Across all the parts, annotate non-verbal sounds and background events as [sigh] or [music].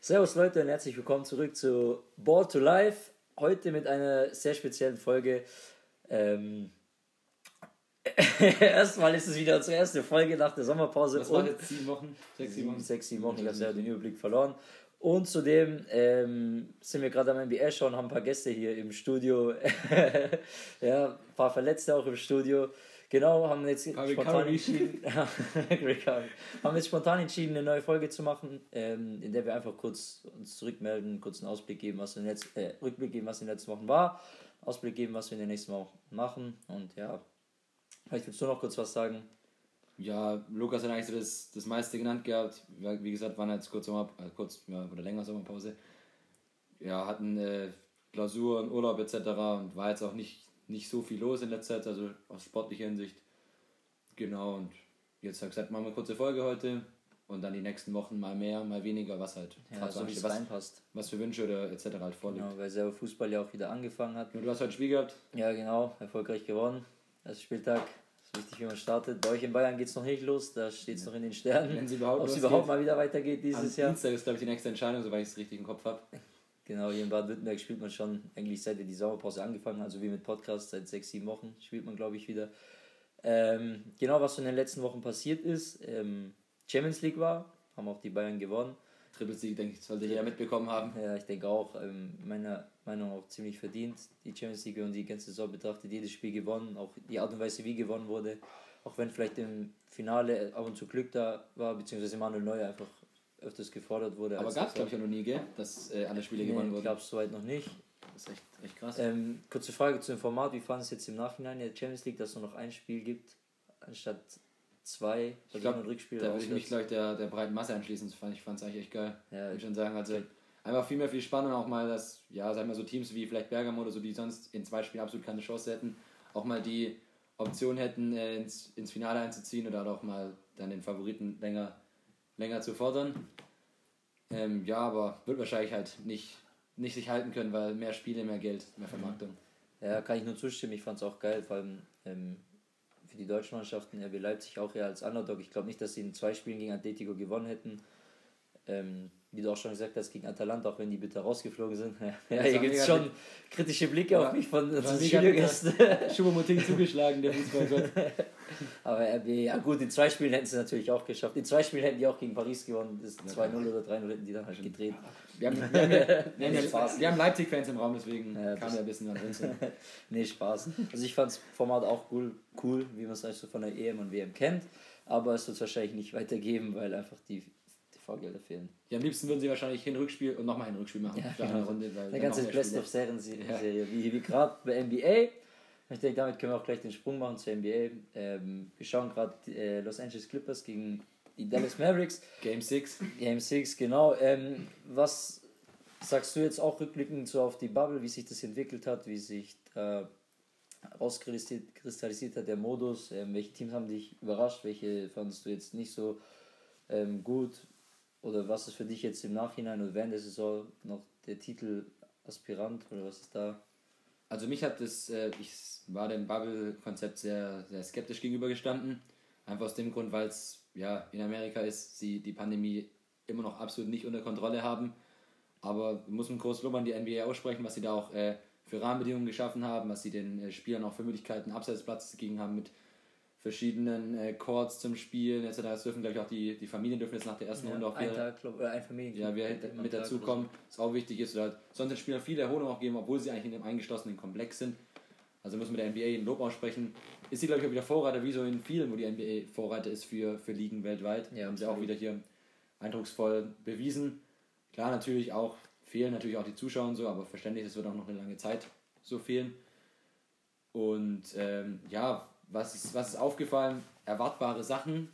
Servus Leute und herzlich willkommen zurück zu Ball to Life. Heute mit einer sehr speziellen Folge. Ähm, [laughs] Erstmal ist es wieder unsere erste Folge nach der Sommerpause. Was waren jetzt sieben Wochen? Sechs, sieben Wochen? Sechs, sieben Wochen. Ich habe selber den Überblick verloren. Und zudem ähm, sind wir gerade am NBA schauen, haben ein paar Gäste hier im Studio. [laughs] ja, ein paar Verletzte auch im Studio. Genau, haben jetzt spontan entschieden, [laughs] haben jetzt spontan entschieden, eine neue Folge zu machen, ähm, in der wir einfach kurz uns zurückmelden, kurz einen Ausblick geben, was in den letzten, äh, Rückblick geben, was in den letzten Wochen war, Ausblick geben, was wir in den nächsten Wochen machen. Und ja, vielleicht willst du noch kurz was sagen. Ja, Lukas hat eigentlich so das, das meiste genannt gehabt. Wie gesagt, waren jetzt kurz, Sommer, äh, kurz ja, oder länger Sommerpause. Ja, hatten äh, Klausuren, Urlaub etc. und war jetzt auch nicht nicht so viel los in der Zeit, also aus sportlicher Hinsicht. Genau, und jetzt habe ich gesagt, machen wir eine kurze Folge heute und dann die nächsten Wochen mal mehr, mal weniger, was halt ja, so was, reinpasst. Was für Wünsche oder etc. halt vorliegt. Genau, weil selber Fußball ja auch wieder angefangen hat. Und du hast heute Spiel gehabt? Ja, genau, erfolgreich gewonnen. Erster Spieltag, ist wichtig, wie man startet. Bei euch in Bayern geht es noch nicht los, da steht es ja. noch in den Sternen. Wenn sie überhaupt, Ob es überhaupt mal wieder weitergeht dieses Am Jahr. Dienstag ist, glaube ich, die nächste Entscheidung, soweit ich es richtig im Kopf habe. Genau, hier in Baden-Württemberg spielt man schon eigentlich seit die Sommerpause angefangen hat, also wie mit Podcast, seit sechs, sieben Wochen spielt man, glaube ich, wieder. Ähm, genau, was in den letzten Wochen passiert ist, ähm, Champions League war, haben auch die Bayern gewonnen. Triple League, denke ich, sollte jeder mitbekommen haben. Ja, ich denke auch, ähm, meiner Meinung nach auch ziemlich verdient, die Champions League und die ganze Saison betrachtet, jedes Spiel gewonnen, auch die Art und Weise, wie gewonnen wurde, auch wenn vielleicht im Finale ab und zu Glück da war, beziehungsweise Manuel Neuer einfach öfters gefordert wurde. Aber gab es, glaube ich, auch noch nie, gell? dass äh, alle Spiele nee, gewonnen wurden. Glaube es soweit noch nicht. Das ist echt, echt krass. Ähm, kurze Frage zu dem Format: Wie fanden es jetzt im Nachhinein in der Champions League, dass es nur noch ein Spiel gibt, anstatt zwei? Ich glaube, Rückspiel da würde ich mich, glaube ich, der, der breiten Masse anschließen. Ich fand es eigentlich echt geil. Ja, würde schon sagen. Also, einfach viel mehr viel Spannung, auch mal, dass, ja, sagen wir so Teams wie vielleicht Bergamo oder so, die sonst in zwei Spielen absolut keine Chance hätten, auch mal die Option hätten, äh, ins, ins Finale einzuziehen oder auch mal dann den Favoriten länger, länger zu fordern. Ähm, ja, aber wird wahrscheinlich halt nicht, nicht sich halten können, weil mehr Spiele, mehr Geld, mehr Vermarktung. Ja, kann ich nur zustimmen. Ich fand es auch geil, vor allem ähm, für die deutschen Mannschaften. RB Leipzig auch eher als Underdog. Ich glaube nicht, dass sie in zwei Spielen gegen Atletico gewonnen hätten. Ähm, wie du auch schon gesagt hast, gegen Atalanta, auch wenn die bitte rausgeflogen sind. [laughs] ja, hier gibt es schon kritische Blicke ja, auf mich von unseren Studiogästen. Schubert zugeschlagen, der Fußballgott. [laughs] [laughs] Aber RB, ja gut, in zwei Spielen hätten sie natürlich auch geschafft. In zwei Spielen hätten die auch gegen Paris gewonnen. Das 2-0 oder 3-0 hätten die dann halt gedreht. [laughs] Wir haben, [laughs] wir haben, wir wir haben Leipzig-Fans im Raum, deswegen ja, kam ja ein bisschen an uns. nee, Spaß. Also ich fand das Format auch cool, cool wie man es also von der EM und WM kennt. Aber es wird es wahrscheinlich nicht weitergeben, weil einfach die TV-Gelder fehlen. Ja, am liebsten würden sie wahrscheinlich hin Rückspiel und nochmal ein Rückspiel machen. Ja, genau. eine Runde, der ganze Best of Serien-Serie, ja. wie, wie gerade bei NBA. Ich denke, damit können wir auch gleich den Sprung machen zur NBA. Ähm, wir schauen gerade äh, Los Angeles Clippers gegen die Dallas Mavericks. Game 6. Game 6, genau. Ähm, was sagst du jetzt auch rückblickend so auf die Bubble, wie sich das entwickelt hat, wie sich da rauskristallisiert hat der Modus? Ähm, welche Teams haben dich überrascht? Welche fandest du jetzt nicht so ähm, gut? Oder was ist für dich jetzt im Nachhinein oder während der Saison noch der Titel Aspirant oder was ist da? Also mich hat das, äh, ich war dem Bubble-Konzept sehr, sehr skeptisch gegenübergestanden. Einfach aus dem Grund, weil es ja in Amerika ist, sie die Pandemie immer noch absolut nicht unter Kontrolle haben. Aber muss man groß Lob an die NBA aussprechen, was sie da auch äh, für Rahmenbedingungen geschaffen haben, was sie den äh, Spielern auch für Möglichkeiten abseits Platzes gegeben haben mit verschiedenen äh, Chords zum Spielen etc. Das dürfen, glaube ich, auch die, die Familien dürfen jetzt nach der ersten ja, Runde auch ein Tag, glaub, oder ein Familien ja, wir mit, mit dazukommen, was auch wichtig ist. Oder halt, sonst den Spielern viel Erholung auch geben, obwohl sie eigentlich in einem eingeschlossenen Komplex sind. Also müssen wir der NBA ein Lob aussprechen. Ist sie, glaube ich, auch wieder Vorreiter, wie so in vielen, wo die NBA Vorreiter ist für, für Ligen weltweit. Ja, haben sie auch wieder hier eindrucksvoll bewiesen. Klar, natürlich auch fehlen natürlich auch die Zuschauer und so, aber verständlich, es wird auch noch eine lange Zeit so fehlen. Und ähm, ja, was ist, was ist aufgefallen? Erwartbare Sachen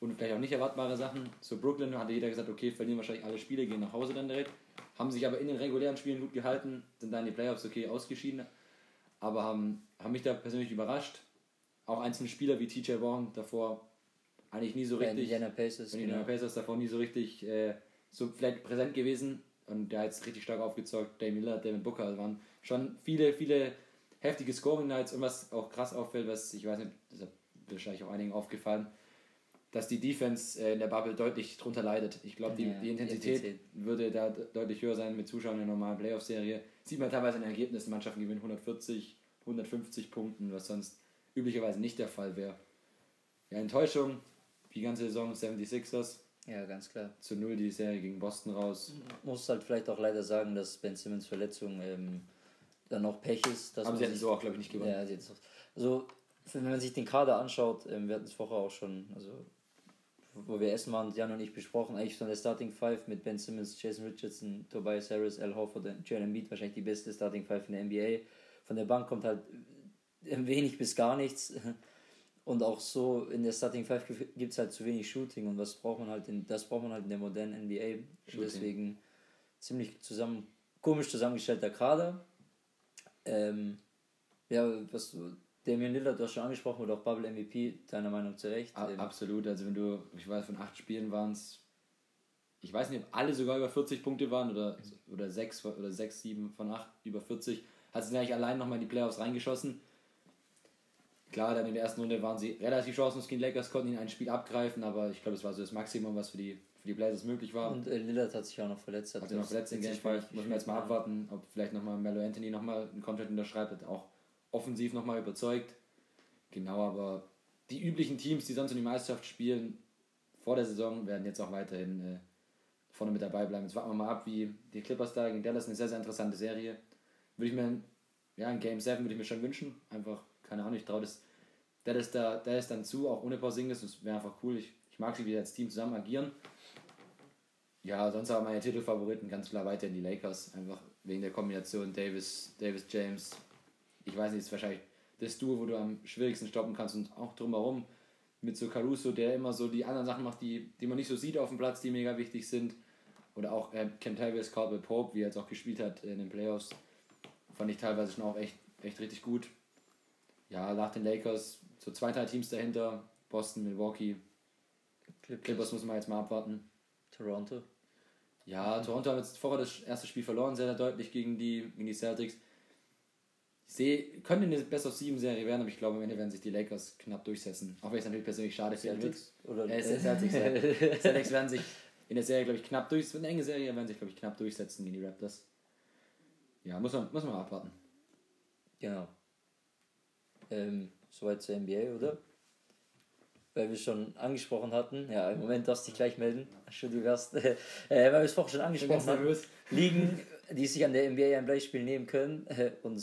und vielleicht auch nicht erwartbare Sachen. So Brooklyn hatte jeder gesagt, okay, verlieren wahrscheinlich alle Spiele, gehen nach Hause dann direkt. Haben sich aber in den regulären Spielen gut gehalten, sind dann in die Playoffs okay ausgeschieden, aber haben, haben mich da persönlich überrascht. Auch einzelne Spieler wie TJ Warren davor eigentlich nie so richtig. Indiana Pacers. Indiana genau. Pacers davor nie so richtig äh, so vielleicht präsent gewesen und der hat jetzt richtig stark aufgezeugt. Dame Miller, Devin Booker, waren schon viele, viele heftige Scoring Nights und was auch krass auffällt, was ich weiß nicht, das ist wahrscheinlich auch einigen aufgefallen, dass die Defense äh, in der Bubble deutlich drunter leidet. Ich glaube, die, ja, die Intensität, Intensität, würde da deutlich höher sein mit Zuschauern in der normalen Playoff-Serie. Sieht man teilweise in Ergebnissen, Mannschaften gewinnen 140, 150 Punkten, was sonst üblicherweise nicht der Fall wäre. Ja, Enttäuschung, die ganze Saison 76ers. Ja, ganz klar. Zu null die Serie gegen Boston raus. Muss halt vielleicht auch leider sagen, dass Ben Simmons Verletzung ähm, dann noch Pech ist. Dass Aber sie hätten so auch, glaube ich, nicht gewonnen. Ja, sie also, wenn man sich den Kader anschaut, ähm, wir hatten es vorher auch schon, also wo wir essen waren, Jan und ich besprochen, eigentlich von der Starting Five mit Ben Simmons, Jason Richardson, Tobias Harris, Al Horford und Jalen Embiid wahrscheinlich die beste Starting Five in der NBA. Von der Bank kommt halt wenig bis gar nichts. [laughs] Und auch so in der Starting Five gibt es halt zu wenig Shooting und was braucht man halt in, das braucht man halt in der modernen NBA. Deswegen ziemlich zusammen, komisch zusammengestellter Kader. Ähm, ja, was Damian Lillard, du hast schon angesprochen, oder auch Bubble MVP, deiner Meinung zu Recht. A absolut, also wenn du, ich weiß, von acht Spielen waren es, ich weiß nicht, ob alle sogar über 40 Punkte waren oder, oder sechs oder sechs, sieben von acht über 40, hat sie eigentlich allein nochmal in die Playoffs reingeschossen. Klar, dann in der ersten Runde waren sie relativ chancenlos gegen Lakers, konnten ihn ein Spiel abgreifen, aber ich glaube, es war so das Maximum, was für die, für die Blazers möglich war. Und äh, Lillard hat sich auch noch verletzt. Hat sich noch verletzt in Game Fall. Muss man jetzt mal abwarten, ob vielleicht nochmal Melo Anthony nochmal einen Contract unterschreibt, hat auch offensiv nochmal überzeugt. Genau, aber die üblichen Teams, die sonst in die Meisterschaft spielen, vor der Saison, werden jetzt auch weiterhin äh, vorne mit dabei bleiben. Jetzt warten wir mal ab, wie die Clippers da gegen Dallas, eine sehr, sehr interessante Serie. Würde ich mir, ja, in Game 7 würde ich mir schon wünschen. Einfach, keine Ahnung, ich traue das Dallas, da, Dallas dann zu, auch ohne Porzingis. Das wäre einfach cool. Ich, ich mag sie, wie als Team zusammen agieren. Ja, sonst aber meine Titelfavoriten ganz klar weiterhin die Lakers. Einfach wegen der Kombination Davis, Davis James, ich weiß nicht, ist wahrscheinlich das Duo, wo du am schwierigsten stoppen kannst und auch drumherum mit so Caruso, der immer so die anderen Sachen macht, die, die man nicht so sieht auf dem Platz, die mega wichtig sind. Oder auch äh, Kentavious Caldwell Pope, wie er jetzt auch gespielt hat in den Playoffs, fand ich teilweise schon auch echt, echt richtig gut. Ja, nach den Lakers so zwei, drei Teams dahinter, Boston, Milwaukee, Clippers, Clippers muss man jetzt mal abwarten. Toronto. Ja, Toronto hat jetzt vorher das erste Spiel verloren, sehr, sehr deutlich gegen die, gegen die Celtics sehe, könnte eine Best of 7 Serie werden, aber ich glaube, am Ende werden sich die Lakers knapp durchsetzen. Auch wenn ich es natürlich persönlich schade finde. Oder äh, Celtics, ja. [laughs] Celtics werden sich in der Serie, glaube ich, knapp durch. Es wird eine enge Serie, werden sich, glaube ich, knapp durchsetzen gegen die Raptors. Ja, muss man, muss man mal abwarten. Genau. Ähm, soweit zur NBA, oder? Weil wir schon angesprochen hatten, ja, im Moment darfst du dich gleich melden. Schön, du wärst, [laughs] äh, weil wir es vorhin schon angesprochen haben. Ligen, [laughs] die sich an der NBA ein Beispiel nehmen können äh, und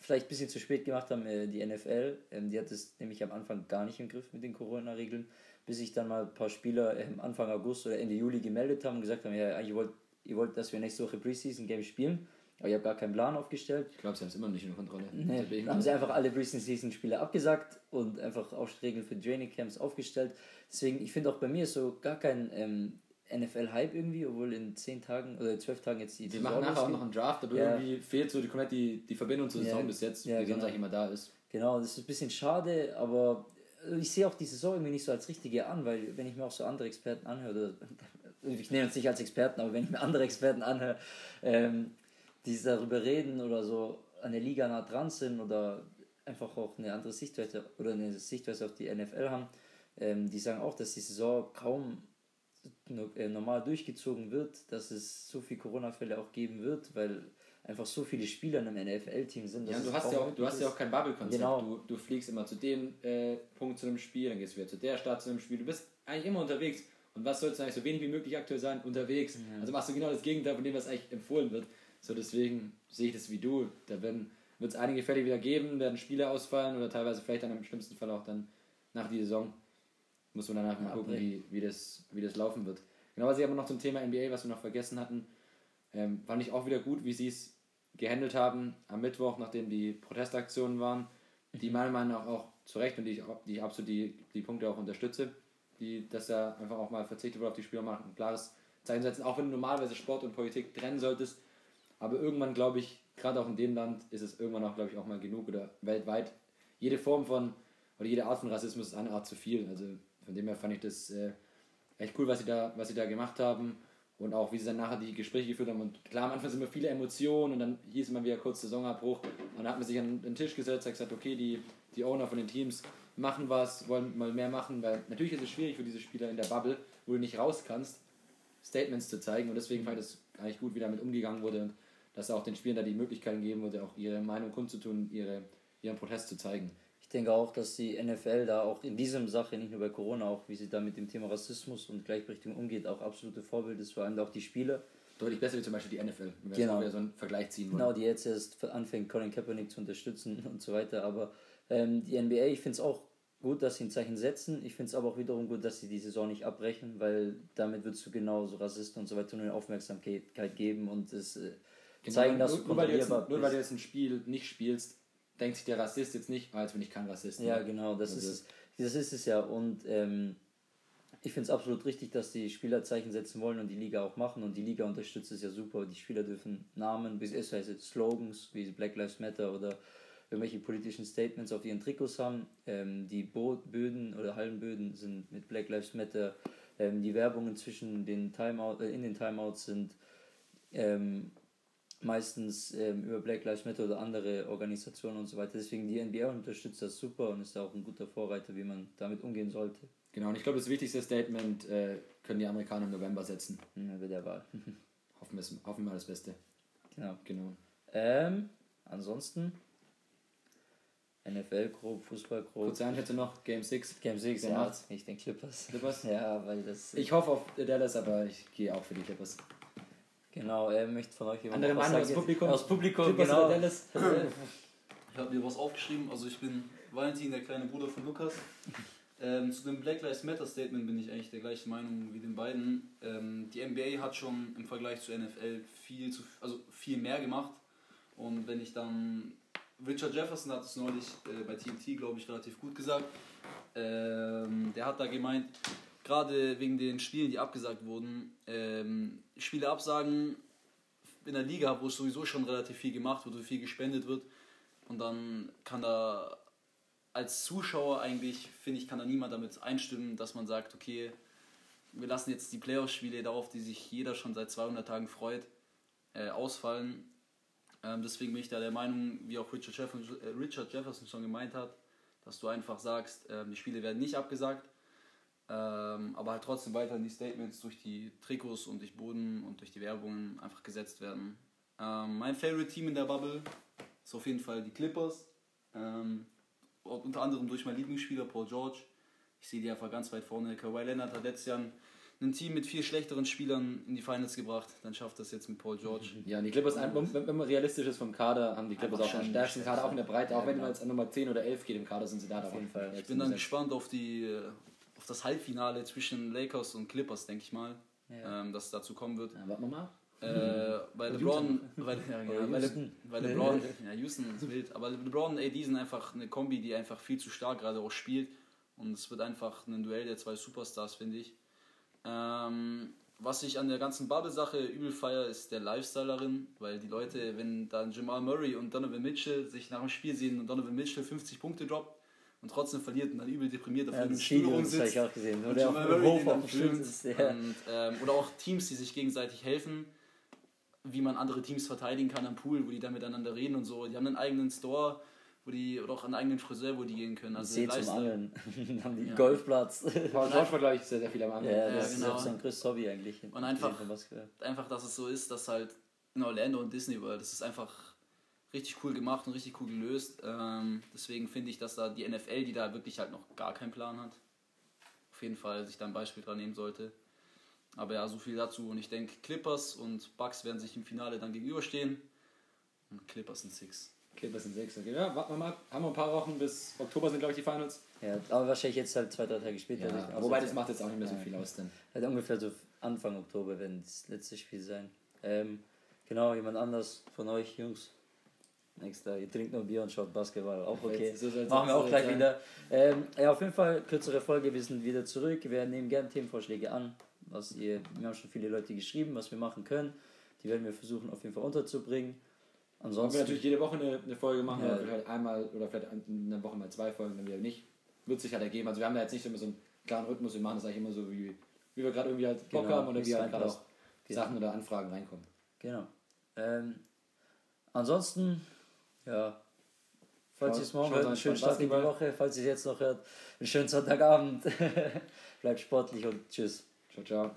vielleicht ein bisschen zu spät gemacht haben, äh, die NFL. Ähm, die hat es nämlich am Anfang gar nicht im Griff mit den Corona-Regeln, bis sich dann mal ein paar Spieler ähm, Anfang August oder Ende Juli gemeldet haben und gesagt haben, ja, ihr wollt, ihr wollt, dass wir nächste Woche Preseason-Game spielen. Aber ich habe gar keinen Plan aufgestellt. Ich glaube, sie haben es immer nicht in Kontrolle. Nee, dann haben sie einfach alle Preseason-Spiele abgesagt und einfach auch Regeln für Training Camps aufgestellt. Deswegen, ich finde auch bei mir so gar kein ähm, NFL-Hype irgendwie, obwohl in 10 Tagen oder 12 Tagen jetzt die Wir machen nachher auch noch einen Draft, aber ja. irgendwie fehlt so die, komplett die, die Verbindung zur Saison ja. bis jetzt, ja, die genau. sonst eigentlich immer da ist. Genau, das ist ein bisschen schade, aber ich sehe auch die Saison irgendwie nicht so als richtige an, weil wenn ich mir auch so andere Experten anhöre, [laughs] ich nehme uns nicht als Experten, aber wenn ich mir andere Experten anhöre, ähm, die darüber reden oder so an der Liga nah dran sind oder einfach auch eine andere Sichtweise oder eine Sichtweise auf die NFL haben, ähm, die sagen auch, dass die Saison kaum äh, normal durchgezogen wird, dass es so viele Corona-Fälle auch geben wird, weil einfach so viele Spieler in einem NFL-Team sind. Ja, du hast ja, auch, du hast ja auch kein Bubble-Konzept. Genau. Du, du fliegst immer zu dem äh, Punkt zu einem Spiel, dann gehst du wieder zu der Stadt zu einem Spiel. Du bist eigentlich immer unterwegs. Und was sollst du eigentlich so wenig wie möglich aktuell sein? Unterwegs. Ja. Also machst du genau das Gegenteil von dem, was eigentlich empfohlen wird. So deswegen sehe ich das wie du. Da wird es einige Fälle wieder geben, werden Spiele ausfallen oder teilweise vielleicht dann im schlimmsten Fall auch dann nach der Saison muss man danach mal gucken, wie, wie, das, wie das laufen wird. Genau, was ich aber noch zum Thema NBA, was wir noch vergessen hatten, ähm, fand ich auch wieder gut, wie sie es gehandelt haben am Mittwoch, nachdem die Protestaktionen waren, die mhm. meiner Meinung nach auch zu Recht und die ich, die ich absolut die, die Punkte auch unterstütze, die, dass er einfach auch mal verzichtet wurde auf die Spieler machen, ein klares Zeichen setzen, auch wenn du normalerweise Sport und Politik trennen solltest, aber irgendwann glaube ich, gerade auch in dem Land ist es irgendwann auch, glaube ich, auch mal genug oder weltweit. Jede Form von oder jede Art von Rassismus ist eine Art zu viel. Also von dem her fand ich das äh, echt cool, was sie da, was sie da gemacht haben. und auch wie sie dann nachher die Gespräche geführt haben. Und klar, am Anfang sind immer viele Emotionen und dann hieß immer wieder kurz Saisonabbruch. Und dann hat man sich an den Tisch gesetzt und gesagt, okay, die, die Owner von den Teams machen was, wollen mal mehr machen, weil natürlich ist es schwierig für diese Spieler in der Bubble, wo du nicht raus kannst, Statements zu zeigen. Und deswegen fand ich das eigentlich gut, wie damit umgegangen wurde und dass auch den Spielern da die Möglichkeit geben wurde, auch ihre Meinung kundzutun, ihre, ihren Protest zu zeigen. Ich denke auch, dass die NFL da auch in diesem Sache, nicht nur bei Corona, auch wie sie da mit dem Thema Rassismus und Gleichberechtigung umgeht, auch absolute Vorbild ist, vor allem auch die Spieler. Deutlich besser wie zum Beispiel die NFL, wenn wir Genau. jetzt so einen Vergleich ziehen wollen. Genau, die jetzt erst anfängt, Colin Kaepernick zu unterstützen [laughs] und so weiter. Aber ähm, die NBA, ich finde es auch gut, dass sie ein Zeichen setzen. Ich finde es aber auch wiederum gut, dass sie die Saison nicht abbrechen, weil damit würdest du genauso Rassisten und so weiter nur Aufmerksamkeit geben und es zeigen, dass nur, du nur, weil du jetzt, kontrollierbar nur weil du jetzt ein Spiel nicht spielst, denkt sich der Rassist jetzt nicht, jetzt bin ich kein Rassist. Ja, genau, das Also- ist es. Das ist es ja. Und ähm, ich finde es absolut richtig, dass die Spieler Zeichen setzen wollen und die Liga auch machen. Und die Liga unterstützt es ja super. Die Spieler dürfen Namen, bis es heißt Slogans wie Black Lives Matter oder irgendwelche politischen Statements auf ihren Trikots haben. Ähm, die Bo Böden oder Hallenböden sind mit Black Lives Matter. Ähm, die Werbungen zwischen den Timeout, äh, in den Timeouts sind ähm, meistens ähm, über Black Lives Matter oder andere Organisationen und so weiter. Deswegen die NBA unterstützt das super und ist auch ein guter Vorreiter, wie man damit umgehen sollte. Genau, und ich glaube, das wichtigste Statement äh, können die Amerikaner im November setzen. Ja, bei der Wahl. [laughs] Hoffen wir, hoffen wir das Beste. genau. Genau. Ähm, ansonsten NFL grob, Fußball grob. Kurze Einschätzung noch, Game 6. Game 6, Wer ja, ich denke Clippers. Clippers? [laughs] Ja, weil das. Ich hoffe auf Dallas, aber ich gehe auch für die Clippers. Genau, er möchte von euch jemand Andere Meinung aus Publikum? Aus Publikum, Clippers genau. Dallas? Ich habe mir was aufgeschrieben, also ich bin Valentin, der kleine Bruder von Lukas. Ähm, zu dem Black Lives Matter Statement bin ich eigentlich der gleichen Meinung wie den beiden. Ähm, die NBA hat schon im Vergleich zur NFL viel, zu, also viel mehr gemacht. Und wenn ich dann. Richard Jefferson hat es neulich äh, bei TNT, glaube ich, relativ gut gesagt. Ähm, der hat da gemeint, gerade wegen den Spielen, die abgesagt wurden, ähm, Spiele absagen in der Liga, wo es sowieso schon relativ viel gemacht wird, wo viel gespendet wird. Und dann kann da als Zuschauer eigentlich, finde ich, kann da niemand damit einstimmen, dass man sagt, okay, wir lassen jetzt die Playoff-Spiele darauf, die sich jeder schon seit 200 Tagen freut, äh, ausfallen. Ähm, deswegen bin ich da der Meinung, wie auch Richard Jefferson, äh, Richard Jefferson schon gemeint hat, dass du einfach sagst, ähm, die Spiele werden nicht abgesagt, ähm, aber halt trotzdem weiterhin die Statements durch die Trikots und durch Boden und durch die Werbung einfach gesetzt werden. Ähm, mein Favorite Team in der Bubble ist auf jeden Fall die Clippers. Ähm, unter anderem durch meinen Lieblingsspieler Paul George. Ich sehe die einfach ganz weit vorne. Kawhi Leonard hat letztes Jahr ein, Team mit vier schlechteren Spielern in die Finals gebracht. Dann schafft das jetzt mit Paul George. [laughs] Ja, und die Clippers, wenn, man realistisch ist vom Kader, haben die Clippers auch den schon stärksten Kader, auch in der Breite. Auch wenn genau. man jetzt an Nummer 10 oder 11 geht im Kader, sind sie da Auf jeden Fall. Ich bin dann gespannt auf, die, äh, auf das Halbfinale zwischen Lakers und Clippers, denke ich mal. Ja. Ähm, dass es dazu kommen wird. Ja, warten wir mal. Äh, weil LeBron, weil, [laughs] ja, Oder genau, weil, LeBron, ja, Houston ist wild, aber LeBron und AD sind einfach eine Kombi, die einfach viel zu stark gerade auch spielt und es wird einfach ein Duell der zwei Superstars, finde ich. Ähm, was ich an der ganzen Bubble-Sache übel feier, ist der Lifestyle darin, weil die Leute, wenn dann Jamal Murray und Donovan Mitchell sich nach dem Spiel sehen und Donovan Mitchell 50 Punkte droppt und trotzdem verliert und dann übel deprimiert auf Ja, einem das Stuhl das rumsitzt. ich auch gesehen. Wo Und der auf dem Hof auf dem Stuhl filmt. sitzt. Ja. Und, ähm, oder auch Teams, die sich gegenseitig helfen, wie man andere Teams verteidigen kann am Pool, wo die dann miteinander reden und so. Die haben einen eigenen Store, wo die, oder auch einen eigenen Friseur, wo die gehen können. Also See zum Angeln. [laughs] Dann haben die Ja. Golfplatz. Paul George war, glaube ich, sehr, sehr viel am Anfang. Ja, Ja, das genau. ist auch sein größtes Hobby eigentlich. Und einfach- einfach, dass es so ist, dass halt in Orlando und Disney World, das ist einfach richtig cool gemacht und richtig cool gelöst. Ähm, deswegen finde ich, dass da die NFL, die da wirklich halt noch gar keinen Plan hat, auf jeden Fall sich da ein Beispiel dran nehmen sollte. Aber ja, so viel dazu. Und ich denke, Clippers und Bucks werden sich im Finale dann gegenüberstehen. Und Clippers sind Six. Clippers sind 6. Okay, ja, warten wir mal. Haben wir ein paar Wochen bis Oktober sind, glaube ich, die Finals. Ja, aber wahrscheinlich jetzt halt zwei, drei Tage später. Ja, Also wobei das macht jetzt auch nicht mehr so viel aus, denn. Halt ungefähr so Anfang Oktober werden das letzte Spiel sein. Ähm, genau, jemand anders von euch, Jungs. Nächster, ihr trinkt nur Bier und schaut Basketball. Auch okay. So Machen wir auch gleich soll's wieder. Ähm, ja, auf jeden Fall kürzere Folge. Wir sind wieder zurück. Wir nehmen gerne Themenvorschläge an. Was ihr, wir haben schon viele Leute geschrieben, was wir machen können. Die werden wir versuchen auf jeden Fall unterzubringen. Wollen Ansonsten. wir natürlich jede Woche eine, eine Folge machen, Ja. vielleicht einmal oder vielleicht in einer Woche mal zwei Folgen, dann wieder nicht. Wird sich halt ergeben. Also wir haben da jetzt nicht immer so einen klaren Rhythmus, wir machen das eigentlich immer so, wie, wie wir gerade irgendwie halt Bock Genau, haben oder wie halt gerade auch Sachen oder Anfragen reinkommen. Genau. Ähm, ansonsten, ja, falls ihr es morgen hört, einen schönen Start in die. Woche. Falls ihr es jetzt noch hört, einen schönen Sonntagabend. [laughs] Bleibt sportlich und tschüss. Ciao, ciao.